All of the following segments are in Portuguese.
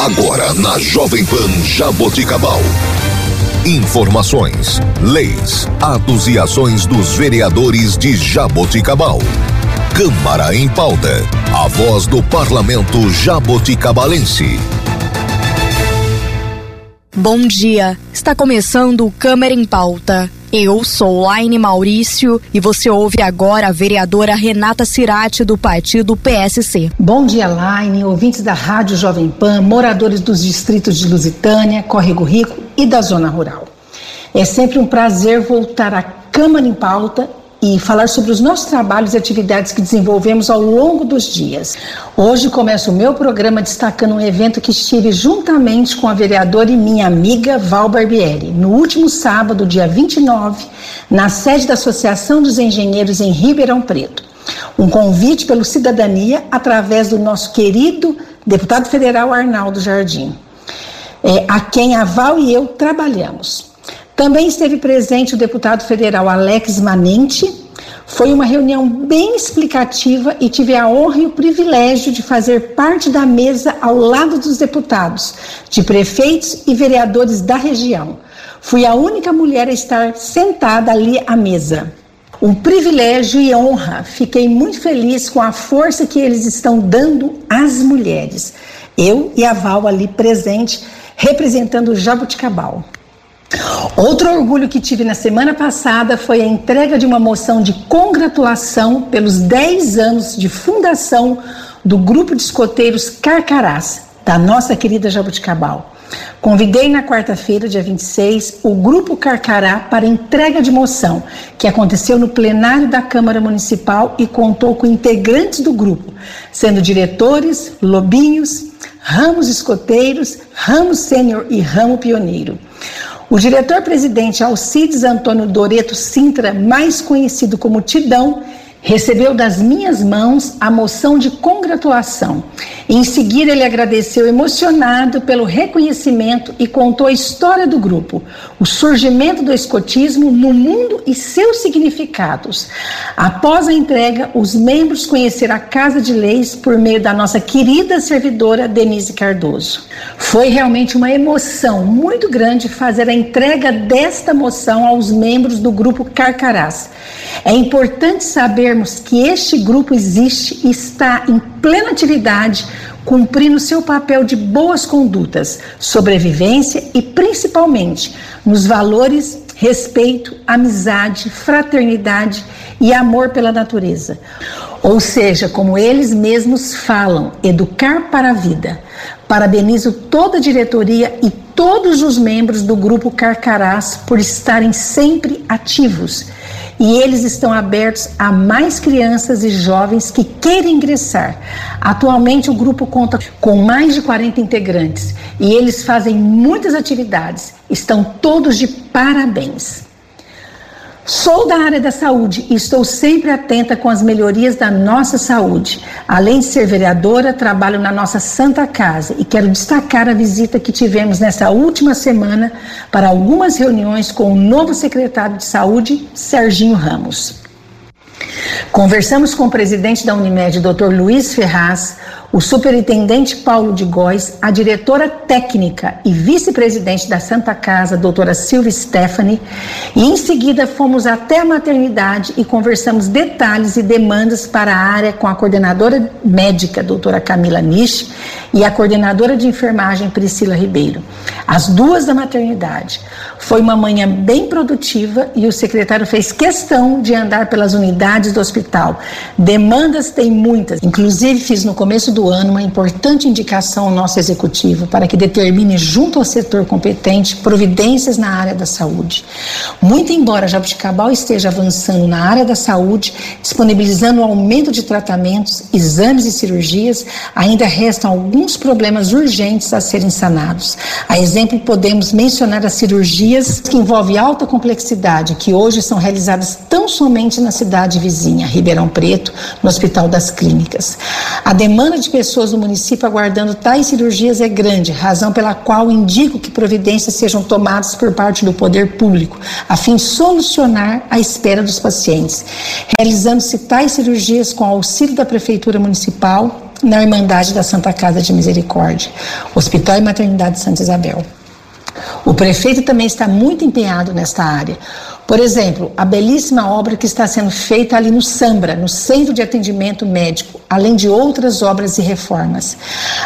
Agora na Jovem Pan Jaboticabal. Informações, leis, atos e ações dos vereadores de Jaboticabal. Câmara em pauta. A voz do parlamento jaboticabalense. Bom dia. Está começando o Câmara em Pauta. Eu sou Laine Maurício e você ouve agora a vereadora Renata Cirati do partido PSC. Bom dia, Laine, ouvintes da Rádio Jovem Pan, moradores dos distritos de Lusitânia, Córrego Rico e da zona rural. É sempre um prazer voltar à Câmara em Pauta e falar sobre os nossos trabalhos e atividades que desenvolvemos ao longo dos dias. Hoje começo o meu programa destacando um evento que estive juntamente com a vereadora e minha amiga Val Barbieri, no último sábado, dia 29, na sede da Associação dos Engenheiros em Ribeirão Preto. Um convite pelo Cidadania através do nosso querido deputado federal Arnaldo Jardim, é, a quem a Val e eu trabalhamos. Também esteve presente o deputado federal Alex Manente. Foi uma reunião bem explicativa e tive a honra e o privilégio de fazer parte da mesa ao lado dos deputados, de prefeitos e vereadores da região. Fui a única mulher a estar sentada ali à mesa. Um privilégio e honra. Fiquei muito feliz com a força que eles estão dando às mulheres. Eu e a Val ali presente, representando o Jabuticabal. Outro orgulho que tive na semana passada foi a entrega de uma moção de congratulação pelos 10 anos de fundação do Grupo de Escoteiros Carcarás, da nossa querida Jabuticabal. Convidei na quarta-feira, dia 26, o Grupo Carcará para entrega de moção, que aconteceu no plenário da Câmara Municipal e contou com integrantes do grupo, sendo diretores, lobinhos, ramos escoteiros, ramo sênior e ramo pioneiro. O diretor-presidente Alcides Antônio Doreto Sintra, mais conhecido como Tidão, recebeu das minhas mãos a moção de congratulação. Em seguida, ele agradeceu emocionado pelo reconhecimento e contou a história do grupo, o surgimento do escotismo no mundo e seus significados. Após a entrega, os membros conheceram a Casa de Leis por meio da nossa querida servidora Denise Cardoso. Foi realmente uma emoção muito grande fazer a entrega desta moção aos membros do grupo Carcarás. É importante sabermos que este grupo existe e está em plena atividade, cumprindo seu papel de boas condutas, sobrevivência e principalmente nos valores respeito, amizade, fraternidade e amor pela natureza. Ou seja, como eles mesmos falam, educar para a vida. Parabenizo toda a diretoria e todos os membros do grupo Carcarás por estarem sempre ativos e eles estão abertos a mais crianças e jovens que queiram ingressar. Atualmente o grupo conta com mais de 40 integrantes e eles fazem muitas atividades. Estão todos de parabéns. Sou da área da saúde e estou sempre atenta com as melhorias da nossa saúde. Além de ser vereadora, trabalho na nossa Santa Casa e quero destacar a visita que tivemos nessa última semana para algumas reuniões com o novo secretário de Saúde, Serginho Ramos. Conversamos com o presidente da Unimed, Dr. Luiz Ferraz, o superintendente Paulo de Góes, a diretora técnica e vice-presidente da Santa Casa, doutora Silvia Stephanie, e em seguida fomos até a maternidade e conversamos detalhes e demandas para a área com a coordenadora médica, doutora Camila Nisch, e a coordenadora de enfermagem, Priscila Ribeiro. As duas da maternidade. Foi uma manhã bem produtiva e o secretário fez questão de andar pelas unidades do hospital. Demandas tem muitas, inclusive fiz no começo do do ano uma importante indicação ao nosso executivo para que determine, junto ao setor competente, providências na área da saúde. Muito embora Jabuticabal esteja avançando na área da saúde, disponibilizando o aumento de tratamentos, exames e cirurgias, ainda restam alguns problemas urgentes a serem sanados. A exemplo, podemos mencionar as cirurgias que envolvem alta complexidade, que hoje são realizadas tão somente na cidade vizinha, Ribeirão Preto, no Hospital das Clínicas. A demanda de pessoas no município aguardando tais cirurgias é grande, razão pela qual indico que providências sejam tomadas por parte do poder público, a fim de solucionar a espera dos pacientes. Realizando-se tais cirurgias com auxílio da Prefeitura Municipal, na Irmandade da Santa Casa de Misericórdia, Hospital e Maternidade Santa Isabel. O prefeito também está muito empenhado nesta área. Por exemplo, a belíssima obra que está sendo feita ali no Sambra, no Centro de Atendimento Médico, além de outras obras e reformas.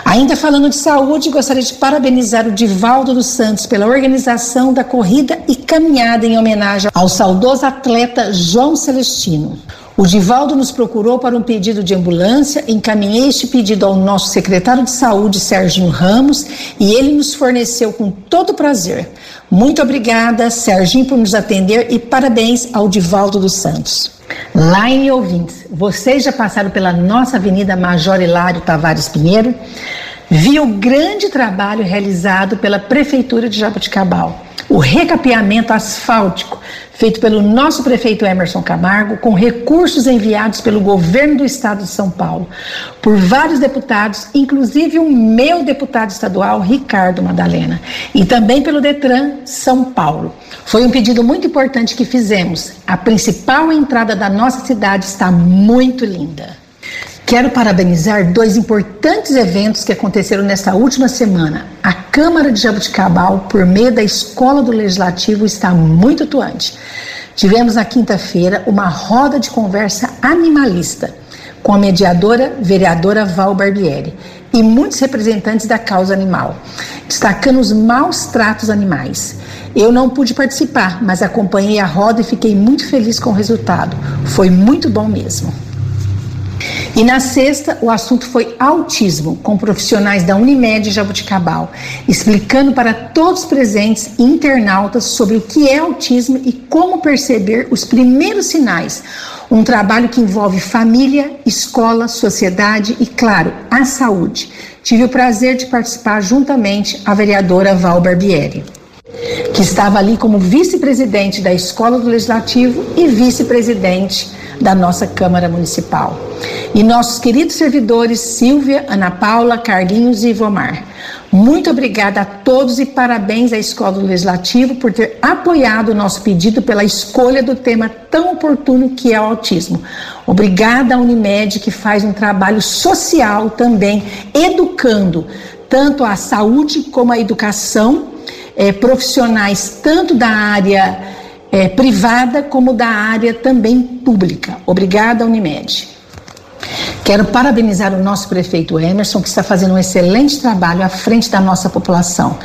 Ainda falando de saúde, gostaria de parabenizar o Divaldo dos Santos pela organização da corrida e caminhada em homenagem ao saudoso atleta João Celestino. O Divaldo nos procurou para um pedido de ambulância, encaminhei este pedido ao nosso secretário de saúde, Sérgio Ramos, e ele nos forneceu com todo prazer. Muito obrigada, Serginho, por nos atender e parabéns ao Divaldo dos Santos. Line ouvintes, vocês já passaram pela nossa Avenida Major Hilário Tavares Pinheiro? Viu o grande trabalho realizado pela Prefeitura de Jaboticabal o recapeamento asfáltico feito pelo nosso prefeito Emerson Camargo, com recursos enviados pelo governo do estado de São Paulo, por vários deputados, inclusive o meu deputado estadual, Ricardo Madalena, e também pelo Detran São Paulo. Foi um pedido muito importante que fizemos. A principal entrada da nossa cidade está muito linda. Quero parabenizar dois importantes eventos que aconteceram nesta última semana. A Câmara de Jabuticabal, por meio da Escola do Legislativo, está muito atuante. Tivemos na quinta-feira uma roda de conversa animalista com a mediadora vereadora Val Barbieri e muitos representantes da causa animal, destacando os maus tratos animais. Eu não pude participar, mas acompanhei a roda e fiquei muito feliz com o resultado. Foi muito bom mesmo. E na sexta, o assunto foi autismo, com profissionais da Unimed Jabuticabal, explicando para todos os presentes e internautas sobre o que é autismo e como perceber os primeiros sinais. Um trabalho que envolve família, escola, sociedade e, claro, a saúde. Tive o prazer de participar juntamente a vereadora Val Barbieri que estava ali como vice-presidente da Escola do Legislativo e vice-presidente da nossa Câmara Municipal. E nossos queridos servidores Silvia, Ana Paula, Carlinhos e Ivomar. Muito obrigada a todos e parabéns à Escola do Legislativo por ter apoiado o nosso pedido pela escolha do tema tão oportuno que é o autismo. Obrigada à Unimed, que faz um trabalho social também, educando tanto a saúde como a educação, é, profissionais tanto da área é, privada como da área também pública. Obrigada, Unimed. Quero parabenizar o nosso prefeito Emerson, que está fazendo um excelente trabalho à frente da nossa população.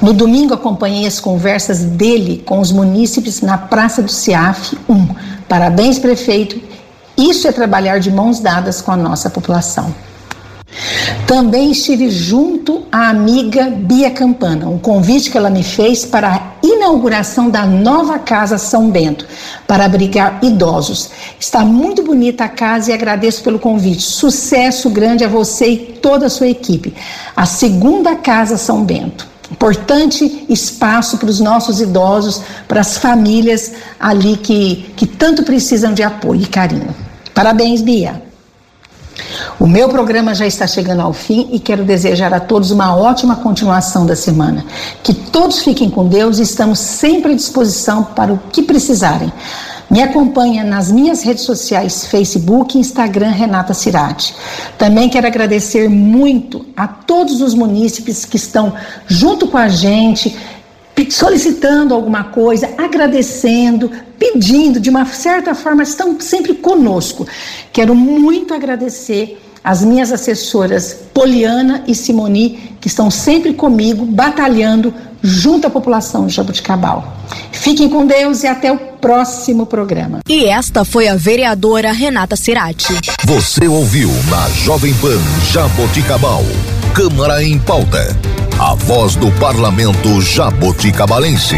No domingo, acompanhei as conversas dele com os munícipes na Praça do CIAF 1. Parabéns, prefeito. Isso é trabalhar de mãos dadas com a nossa população. Também estive junto à amiga Bia Campana, um convite que ela me fez para a inauguração da nova Casa São Bento, para abrigar idosos. Está muito bonita a casa e agradeço pelo convite. Sucesso grande a você e toda a sua equipe. A segunda Casa São Bento. Importante espaço para os nossos idosos, para as famílias ali que, que tanto precisam de apoio e carinho. Parabéns, Bia. O meu programa já está chegando ao fim e quero desejar a todos uma ótima continuação da semana. Que todos fiquem com Deus e estamos sempre à disposição para o que precisarem. Me acompanha nas minhas redes sociais, Facebook e Instagram, Renata Cirati. Também quero agradecer muito a todos os munícipes que estão junto com a gente, solicitando alguma coisa, agradecendo, pedindo, de uma certa forma, estão sempre conosco. Quero muito agradecer as minhas assessoras Poliana e Simoni, que estão sempre comigo, batalhando junto à população de Jabuticabal. Fiquem com Deus e até o próximo programa. E esta foi a vereadora Renata Cerati. Você ouviu na Jovem Pan Jaboticabal. Câmara em pauta. A voz do parlamento jaboticabalense.